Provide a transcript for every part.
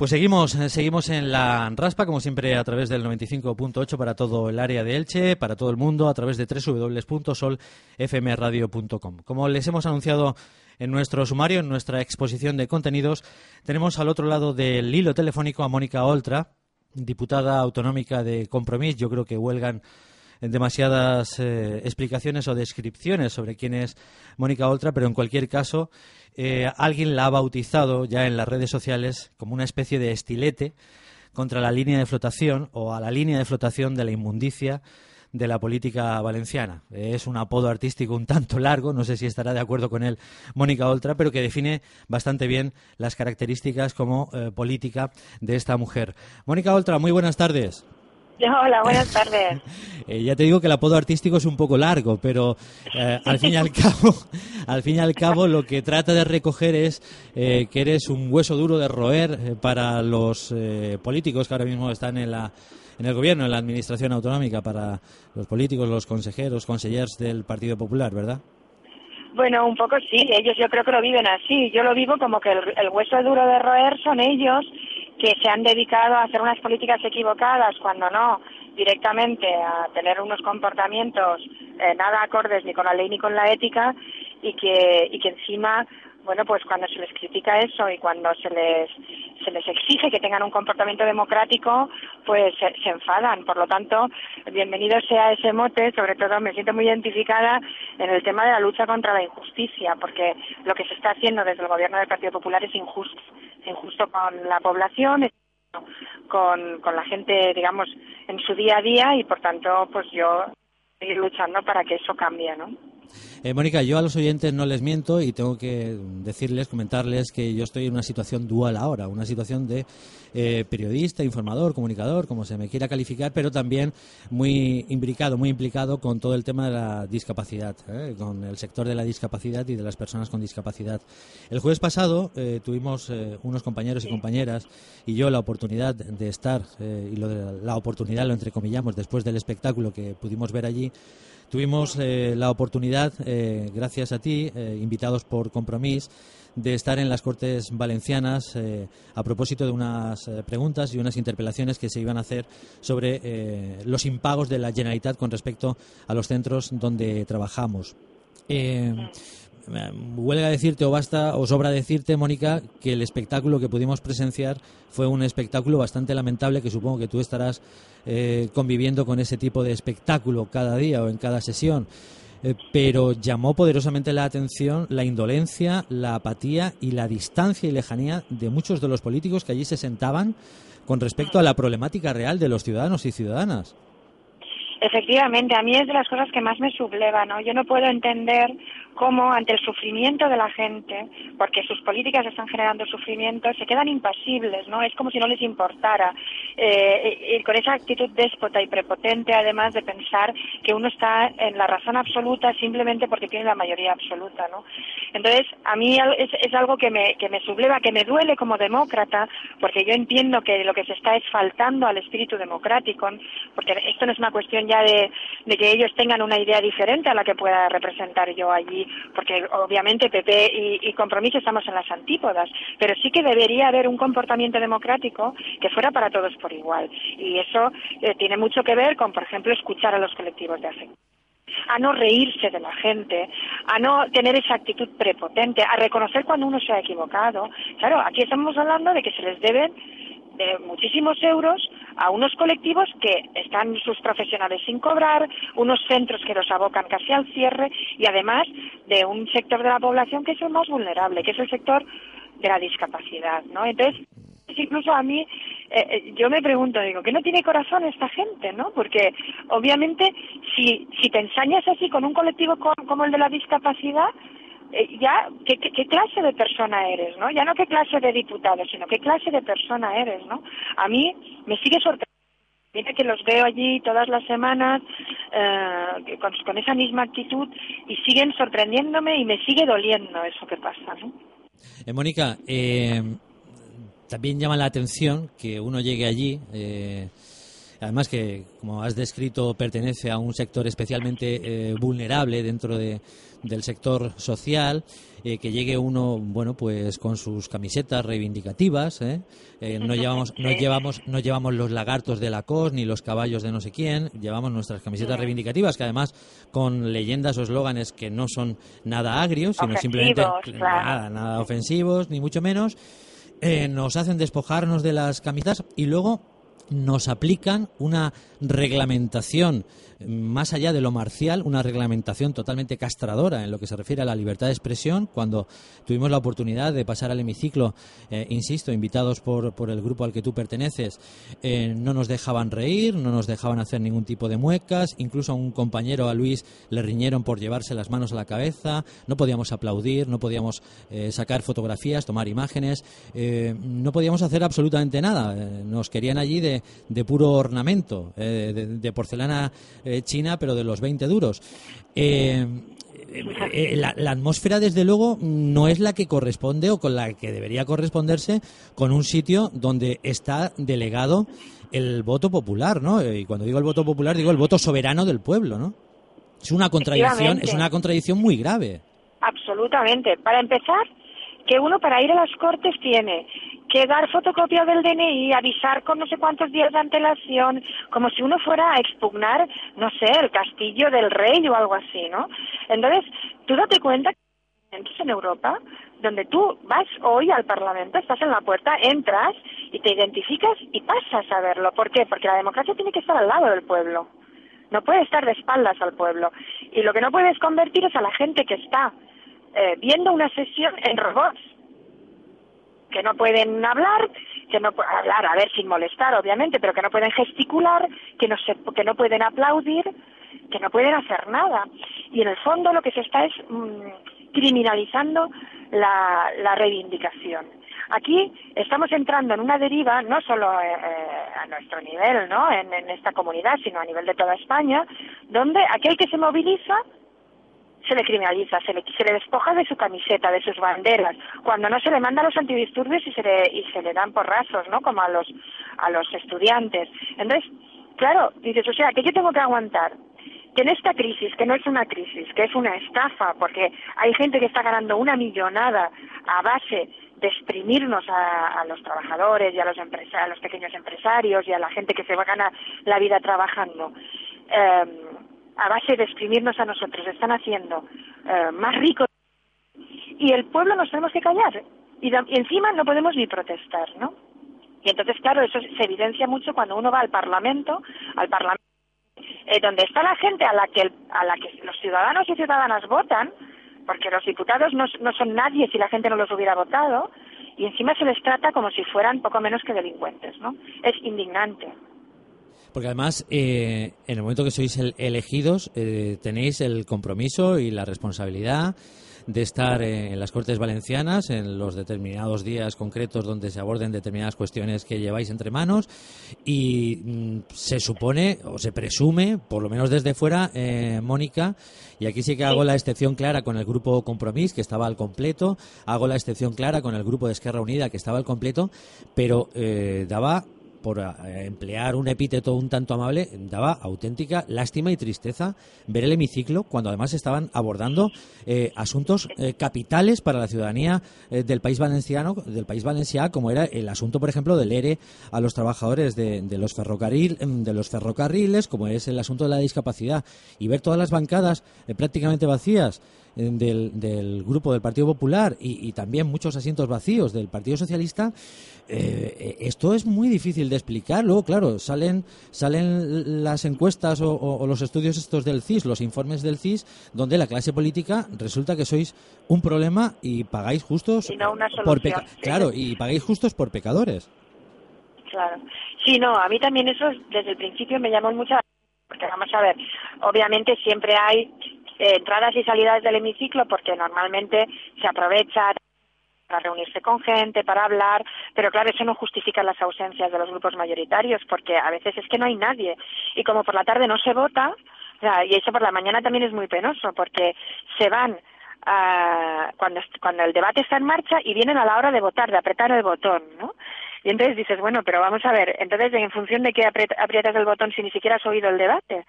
Pues seguimos, eh, seguimos en la raspa, como siempre, a través del 95.8 para todo el área de Elche, para todo el mundo, a través de www.solfmradio.com. Como les hemos anunciado en nuestro sumario, en nuestra exposición de contenidos, tenemos al otro lado del hilo telefónico a Mónica Oltra, diputada autonómica de Compromís. Yo creo que huelgan demasiadas eh, explicaciones o descripciones sobre quién es Mónica Oltra, pero en cualquier caso, eh, alguien la ha bautizado ya en las redes sociales como una especie de estilete contra la línea de flotación o a la línea de flotación de la inmundicia de la política valenciana. Es un apodo artístico un tanto largo, no sé si estará de acuerdo con él Mónica Oltra, pero que define bastante bien las características como eh, política de esta mujer. Mónica Oltra, muy buenas tardes. Hola, buenas tardes. Eh, ya te digo que el apodo artístico es un poco largo, pero eh, al fin y al cabo, al fin y al cabo, lo que trata de recoger es eh, que eres un hueso duro de roer para los políticos que ahora mismo están en la en el gobierno, en la administración autonómica, para los políticos, los consejeros, consejeros del Partido Popular, ¿verdad? Bueno, un poco sí, ellos yo creo que lo viven así. Yo lo vivo como que el hueso duro de roer son ellos que se han dedicado a hacer unas políticas equivocadas cuando no directamente a tener unos comportamientos eh, nada acordes ni con la ley ni con la ética y que y que encima bueno pues cuando se les critica eso y cuando se les se les exige que tengan un comportamiento democrático pues se, se, enfadan. Por lo tanto bienvenido sea ese mote sobre todo me siento muy identificada en el tema de la lucha contra la injusticia porque lo que se está haciendo desde el gobierno del Partido Popular es injusto injusto con la población, con, con la gente, digamos, en su día a día y por tanto, pues yo seguir luchando para que eso cambie, ¿no? Eh, Mónica, yo a los oyentes no les miento y tengo que decirles, comentarles que yo estoy en una situación dual ahora, una situación de eh, periodista, informador, comunicador, como se me quiera calificar, pero también muy imbricado, muy implicado con todo el tema de la discapacidad, ¿eh? con el sector de la discapacidad y de las personas con discapacidad. El jueves pasado tuvimos unos compañeros y compañeras y yo la oportunidad de estar, y lo de la oportunidad lo entrecomillamos después del espectáculo que pudimos ver allí, Tuvimos eh, la oportunidad, eh, gracias a ti, eh, invitados por Compromís, de estar en las Cortes Valencianas a propósito de unas preguntas y unas interpelaciones que se iban a hacer sobre los impagos de la Generalitat con respecto a los centros donde trabajamos. Huelga decirte o basta o sobra decirte, Mónica, que el espectáculo que pudimos presenciar fue un espectáculo bastante lamentable que supongo que tú estarás eh, conviviendo con ese tipo de espectáculo cada día o en cada sesión. Eh, pero llamó poderosamente la atención la indolencia, la apatía y la distancia y lejanía de muchos de los políticos que allí se sentaban con respecto a la problemática real de los ciudadanos y ciudadanas. Efectivamente, a mí es de las cosas que más me subleva, ¿no? Yo no puedo entender cómo ante el sufrimiento de la gente, porque sus políticas están generando sufrimiento, se quedan impasibles, ¿no? Es como si no les importara. Eh, y con esa actitud déspota y prepotente, además de pensar que uno está en la razón absoluta simplemente porque tiene la mayoría absoluta, ¿no? Entonces, a mí es, es algo que me, que me subleva, que me duele como demócrata, porque yo entiendo que lo que se está es faltando al espíritu democrático, porque esto no es una cuestión ya de, de que ellos tengan una idea diferente a la que pueda representar yo allí porque obviamente PP y, Compromiso estamos en las antípodas, pero sí que debería haber un comportamiento democrático que fuera para todos por igual. Y eso eh, tiene mucho que ver con, por ejemplo, escuchar a los colectivos de afecto a no reírse de la gente, a no tener esa actitud prepotente, a reconocer cuando uno se ha equivocado. Claro, aquí estamos hablando de que se les deben de muchísimos euros a unos colectivos que están sus profesionales sin cobrar, unos centros que los abocan casi al cierre y además de un sector de la población que es el más vulnerable, que es el sector de la discapacidad, ¿no? Entonces, incluso a mí, eh, eh, yo me pregunto, digo, ¿qué no tiene corazón esta gente, no? Porque obviamente si, si te ensañas así con un colectivo como el de la discapacidad, eh, ya ¿qué, qué, clase de persona eres, ¿no? Ya no qué clase de diputado, sino qué clase de persona eres, ¿no? A mí me sigue sorprendiendo. Mira que los veo allí todas las semanas eh, con, esa misma actitud y siguen sorprendiéndome y me sigue doliendo eso que pasa, ¿no? Eh, Mónica, también llama la atención que uno llegue allí además que, como has descrito, pertenece a un sector especialmente eh, vulnerable dentro de, del sector social, eh, que llegue uno, bueno, pues con sus camisetas reivindicativas, ¿eh? no llevamos, no llevamos, no llevamos los lagartos de la cos ni los caballos de no sé quién, llevamos nuestras camisetas reivindicativas, que además con leyendas o eslóganes que no son nada agrios, sino simplemente nada, nada ofensivos, ni mucho menos. nos hacen despojarnos de las camisetas y luego nos aplican una reglamentación más allá de lo marcial, una reglamentación totalmente castradora en lo que se refiere a la libertad de expresión. Cuando tuvimos la oportunidad de pasar al hemiciclo, eh, insisto, invitados por, por, el grupo al que tú perteneces, eh, no nos dejaban reír, no nos dejaban hacer ningún tipo de muecas, incluso a un compañero, a Luis, le riñeron por llevarse las manos a la cabeza, no podíamos aplaudir, no podíamos eh, sacar fotografías, tomar imágenes, no podíamos hacer absolutamente nada. nos querían allí de, de puro ornamento, de, porcelana eh, China, pero de los 20 duros. Eh, eh, la, atmósfera, desde luego, no es la que corresponde o con la que debería corresponderse con un sitio donde está delegado el voto popular, ¿no? Y cuando digo el voto popular, digo el voto soberano del pueblo, ¿no? Es una contradicción, es una contradicción muy grave. Absolutamente. Para empezar, que uno para ir a las Cortes tiene que dar fotocopia del DNI, avisar con no sé cuántos días de antelación, como si uno fuera a expugnar, no sé, el castillo del rey o algo así, ¿no? Entonces, tú date cuenta que en Europa, donde tú vas hoy al Parlamento, estás en la puerta, entras y te identificas y pasas a verlo. ¿Por qué? Porque la democracia tiene que estar al lado del pueblo. No puede estar de espaldas al pueblo. Y lo que no puedes convertir es a la gente que está eh, viendo una sesión en robots que no pueden hablar, que no hablar, a ver, sin molestar, obviamente, pero que no pueden gesticular, que no, se, que no pueden aplaudir, que no pueden hacer nada. Y en el fondo lo que se está es mm, criminalizando la, la, reivindicación. Aquí estamos entrando en una deriva, no solo eh, a nuestro nivel, ¿no? En, en esta comunidad, sino a nivel de toda España, donde aquel que se moviliza se le criminaliza, se le, se le despoja de su camiseta, de sus banderas, cuando no se le manda a los antidisturbios y se le, y se le dan porrazos, ¿no? Como a los, a los estudiantes. Entonces, claro, dices, o sea, que yo tengo que aguantar que en esta crisis, que no es una crisis, que es una estafa, porque hay gente que está ganando una millonada a base de exprimirnos a, los trabajadores y a los, a los pequeños empresarios y a la gente que se va a ganar la vida trabajando. Eh, a base de exprimirnos a nosotros, están haciendo eh, más ricos y el pueblo nos tenemos que callar y, encima no podemos ni protestar, ¿no? Y entonces, claro, eso se evidencia mucho cuando uno va al Parlamento, al Parlamento eh, donde está la gente a la que a la que los ciudadanos y ciudadanas votan, porque los diputados no, no son nadie si la gente no los hubiera votado, y encima se les trata como si fueran poco menos que delincuentes, ¿no? Es indignante. Porque además, eh, en el momento que sois elegidos, eh, tenéis el compromiso y la responsabilidad de estar en las Cortes Valencianas en los determinados días concretos donde se aborden determinadas cuestiones que lleváis entre manos y mm, se supone o se presume, por lo menos desde fuera, eh, Mónica, y aquí sí que hago la excepción clara con el grupo Compromís, que estaba al completo, hago la excepción clara con el grupo de Esquerra Unida, que estaba al completo, pero daba por eh, emplear un epíteto un tanto amable, daba auténtica lástima y tristeza ver el hemiciclo cuando además estaban abordando eh, asuntos eh, capitales para la ciudadanía del país valenciano, del país valenciano, como era el asunto, por ejemplo, del ERE a los trabajadores de, los ferrocarril, em, de los ferrocarriles, como es el asunto de la discapacidad, y ver todas las bancadas prácticamente vacías del, del, grupo del Partido Popular y, también muchos asientos vacíos del Partido Socialista, eh, esto es muy difícil de explicar. Luego, claro, salen, salen las encuestas o, los estudios estos del CIS, los informes del CIS, donde la clase política resulta que sois un problema y pagáis justos por claro y pagáis justos por pecadores. Claro. Sí, no, a mí también eso desde el principio me llamó mucho porque vamos a ver, obviamente siempre hay eh, entradas y salidas del hemiciclo porque normalmente se aprovecha para reunirse con gente, para hablar, pero claro, eso no justifica las ausencias de los grupos mayoritarios, porque a veces es que no hay nadie. Y como por la tarde no se vota, y eso por la mañana también es muy penoso, porque se van cuando, cuando el debate está en marcha y vienen a la hora de votar, de apretar el botón, ¿no? Y entonces dices, bueno, pero vamos a ver, entonces en función de qué aprietas el botón si ni siquiera has oído el debate.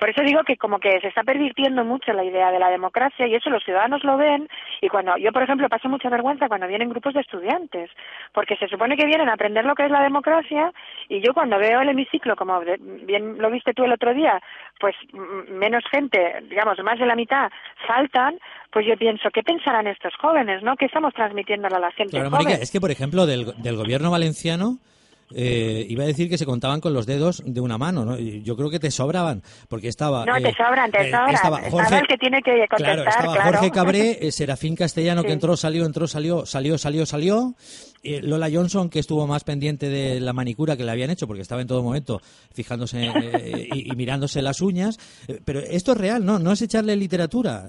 Por eso digo que como que se está pervirtiendo mucho la idea de la democracia y eso los ciudadanos lo ven y cuando yo, por ejemplo, paso mucha vergüenza cuando vienen grupos de estudiantes, porque se supone que vienen a aprender lo que es la democracia y yo cuando veo el hemiciclo, como bien lo viste tú el otro día, pues menos gente, digamos, más de la mitad saltan, pues yo pienso, ¿qué pensarán estos jóvenes, no? ¿Qué estamos transmitiéndole a la gente Claro, Mónica, es que, por ejemplo, del, del gobierno valenciano eh, iba a decir que se contaban con los dedos de una mano, ¿no? Yo creo que te sobraban, porque estaba... No, te eh, sobran, te eh, sobran. Estaba Jorge, el que tiene que contestar, claro. Estaba Jorge Cabré, Serafín Castellano, que entró, salió, entró, salió, salió, salió, salió. Lola Johnson, que estuvo más pendiente de la manicura que le habían hecho, porque estaba en todo momento fijándose y, mirándose las uñas. Pero esto es real, ¿no? No es echarle literatura.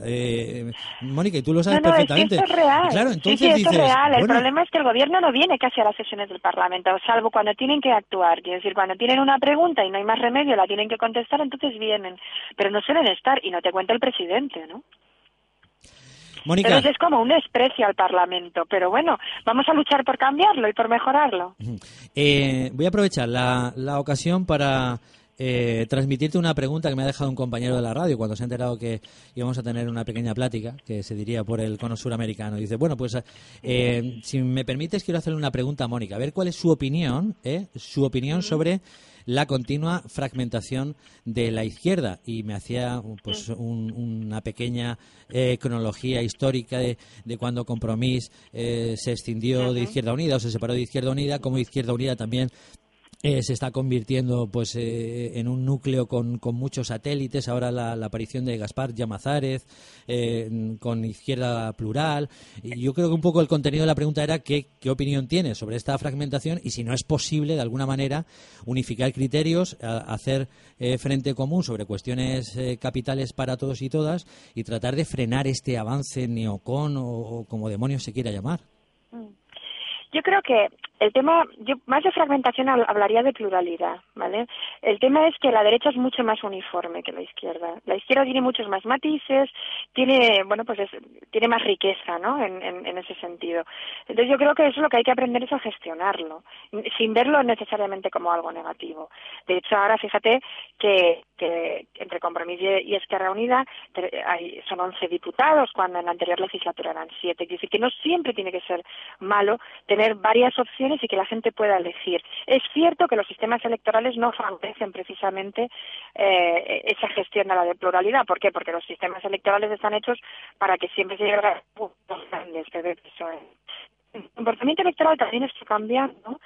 Mónica, y tú lo sabes perfectamente. esto es real. Claro, entonces sí, esto es real. El problema es que el gobierno no viene casi a las sesiones del Parlamento, salvo cuando tienen que actuar. Quiero decir, cuando tienen una pregunta y no hay más remedio, la tienen que contestar, entonces vienen. Pero no suelen estar, y no te cuenta el presidente, ¿no? Mónica. Entonces es como un desprecio al Parlamento, pero bueno, vamos a luchar por cambiarlo y por mejorarlo. Eh, voy a aprovechar la, la ocasión para eh, transmitirte una pregunta que me ha dejado un compañero de la radio cuando se ha enterado que íbamos a tener una pequeña plática que se diría por el cono suramericano. Dice, bueno, pues eh, si me permites quiero hacerle una pregunta a Mónica, a ver cuál es su opinión, eh, su opinión sobre la continua fragmentación de la izquierda y me hacía pues una pequeña cronología histórica de, cuando Compromís se extendió de Izquierda Unida o se separó de Izquierda Unida, como Izquierda Unida también eh, se está convirtiendo pues eh, en un núcleo con, muchos satélites. Ahora la, aparición de Gaspar Llamazares eh, con izquierda plural. Y yo creo que un poco el contenido de la pregunta era qué, opinión tiene sobre esta fragmentación y si no es posible de alguna manera unificar criterios hacer frente común sobre cuestiones capitales para todos y todas y tratar de frenar este avance neocon o, o como demonios se quiera llamar. Mm. yo creo que el tema, yo más de fragmentación hablaría de pluralidad, ¿vale? El tema es que la derecha es mucho más uniforme que la izquierda. La izquierda tiene muchos más matices, tiene, bueno, pues tiene más riqueza, ¿no? En, en, ese sentido. Entonces yo creo que eso lo que hay que aprender es a gestionarlo, sin verlo necesariamente como algo negativo. De hecho, ahora fíjate que, que entre Compromiso y Esquerra Unida hay, son 11 diputados, cuando en la anterior legislatura eran 7. Es decir, que no siempre tiene que ser malo tener varias opciones y que la gente pueda elegir. Es cierto que los sistemas electorales no favorecen precisamente eh, esa gestión de la pluralidad. ¿Por qué? Porque los sistemas electorales están hechos para que siempre se llegue a puntos grandes. El comportamiento electoral también está cambiando.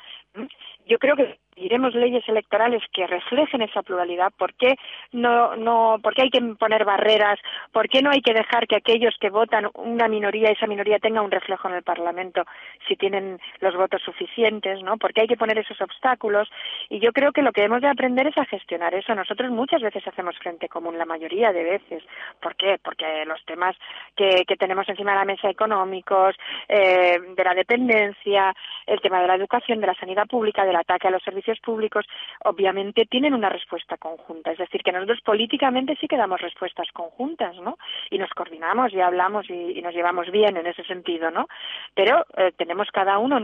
Yo creo que iremos leyes electorales que reflejen esa pluralidad. ¿Por qué no, no, por qué hay que poner barreras? ¿Por qué no hay que dejar que aquellos que votan una minoría, esa minoría tenga un reflejo en el Parlamento si tienen los votos suficientes, ¿no? ¿Por qué hay que poner esos obstáculos? Y yo creo que lo que hemos de aprender es a gestionar eso. Nosotros muchas veces hacemos frente común, la mayoría de veces. ¿Por qué? Porque los temas que, que tenemos encima de la mesa económicos, eh, de la dependencia, el tema de la educación, de la sanidad pública, del ataque a los servicios públicos, obviamente tienen una respuesta conjunta. Es decir, que nosotros políticamente sí que damos respuestas conjuntas, ¿no? Y nos coordinamos y hablamos y, nos llevamos bien en ese sentido, ¿no? Pero eh, tenemos cada uno,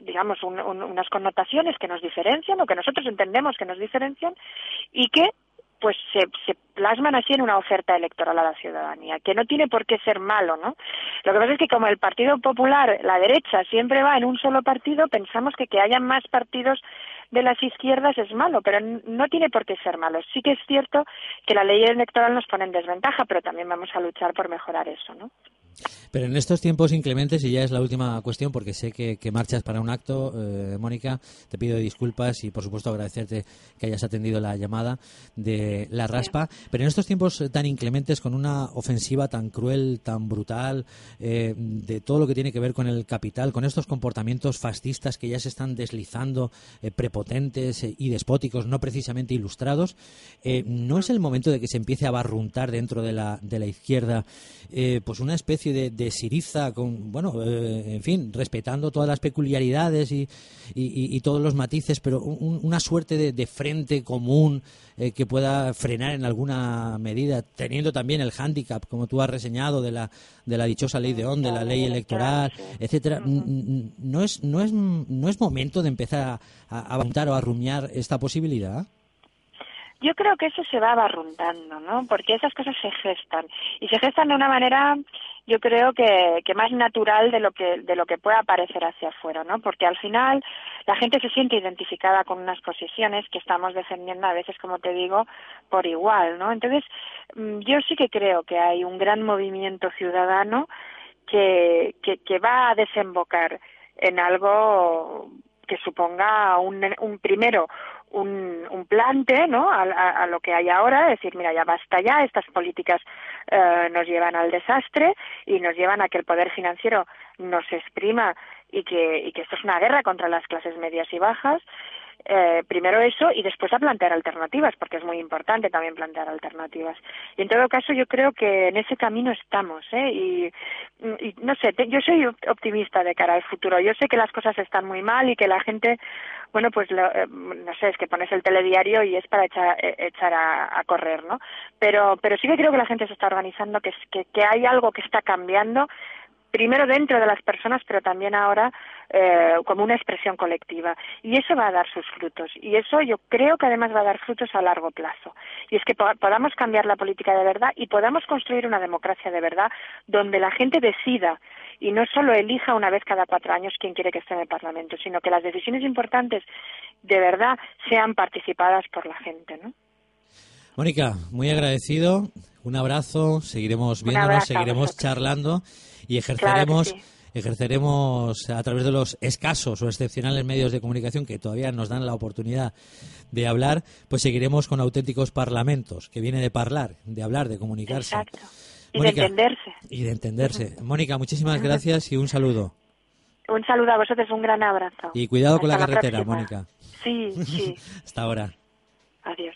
digamos, unas connotaciones que nos diferencian o que nosotros entendemos que nos diferencian y que pues se, se, plasman así en una oferta electoral a la ciudadanía, que no tiene por qué ser malo, ¿no? Lo que pasa es que como el Partido Popular, la derecha, siempre va en un solo partido, pensamos que que haya más partidos de las izquierdas es malo, pero no tiene por qué ser malo. Sí que es cierto que la ley electoral nos pone en desventaja, pero también vamos a luchar por mejorar eso, ¿no? Pero en estos tiempos inclementes, y ya es la última cuestión, porque sé que, marchas para un acto, eh, Mónica, te pido disculpas y por supuesto agradecerte que hayas atendido la llamada de la raspa. Pero en estos tiempos tan inclementes, con una ofensiva tan cruel, tan brutal, eh, de todo lo que tiene que ver con el capital, con estos comportamientos fascistas que ya se están deslizando, eh, prepotentes y despóticos, no precisamente ilustrados. ¿No es el momento de que se empiece a barruntar dentro de la, de la izquierda pues una especie de, de siriza, con, bueno, en fin, respetando todas las peculiaridades y, y, todos los matices, pero una suerte de, de frente común que pueda frenar en alguna medida, teniendo también el hándicap, como tú has reseñado, de la, de la dichosa ley de ON, de la ley electoral, etcétera. ¿No es, no, es, ¿No es momento de empezar a, a o a rumiar esta posibilidad? Yo creo que eso se va barruntando, ¿no? Porque esas cosas se gestan y se gestan de una manera, yo creo que, que más natural de lo que de lo que pueda parecer hacia afuera, ¿no? Porque al final la gente se siente identificada con unas posiciones que estamos defendiendo a veces, como te digo, por igual, ¿no? Entonces, mm, yo sí que creo que hay un gran movimiento ciudadano que, que, que va a desembocar en algo que suponga un, un primero un, un plante ¿no? A, a, lo que hay ahora, decir, mira, ya basta ya, estas políticas eh, nos llevan al desastre y nos llevan a que el poder financiero nos exprima y que, y que esto es una guerra contra las clases medias y bajas eh, primero eso y después a plantear alternativas, porque es muy importante también plantear alternativas. Y en todo caso yo creo que en ese camino estamos, ¿eh? Y, y no sé, yo soy optimista de cara al futuro. Yo sé que las cosas están muy mal y que la gente, bueno, pues eh, no sé, es que pones el telediario y es para echar, eh, echar a, correr, ¿no? Pero, pero sí que creo que la gente se está organizando, que, que hay algo que está cambiando primero dentro de las personas, pero también ahora eh, como una expresión colectiva. Y eso va a dar sus frutos. Y eso yo creo que además va a dar frutos a largo plazo. Y es que podamos cambiar la política de verdad y podamos construir una democracia de verdad donde la gente decida y no solo elija una vez cada cuatro años quién quiere que esté en el Parlamento, sino que las decisiones importantes de verdad sean participadas por la gente, ¿no? Mónica, muy agradecido. Un abrazo. Seguiremos viéndonos, seguiremos charlando y ejerceremos. ejerceremos a través de los escasos o excepcionales medios de comunicación que todavía nos dan la oportunidad de hablar, pues seguiremos con auténticos parlamentos, que viene de hablar, de hablar, de comunicarse. Exacto. Y de entenderse. Y de entenderse. Mónica, muchísimas gracias y un saludo. Un saludo a vosotros, un gran abrazo. Y cuidado con la carretera, Mónica. Sí, sí. Hasta ahora. Adiós.